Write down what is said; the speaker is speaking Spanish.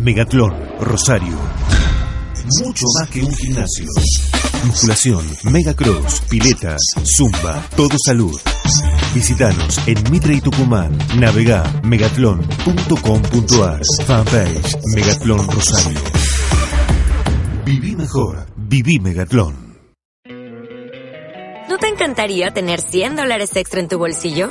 Megatlón, Rosario. Mucho más que un gimnasio. Musculación, megacross, piletas, zumba, todo salud. Visítanos en Mitre y Tucumán. Navega megatlón.com.ar. Fanpage Megatlón Rosario. Viví mejor. Viví Megatlón. ¿No te encantaría tener 100 dólares extra en tu bolsillo?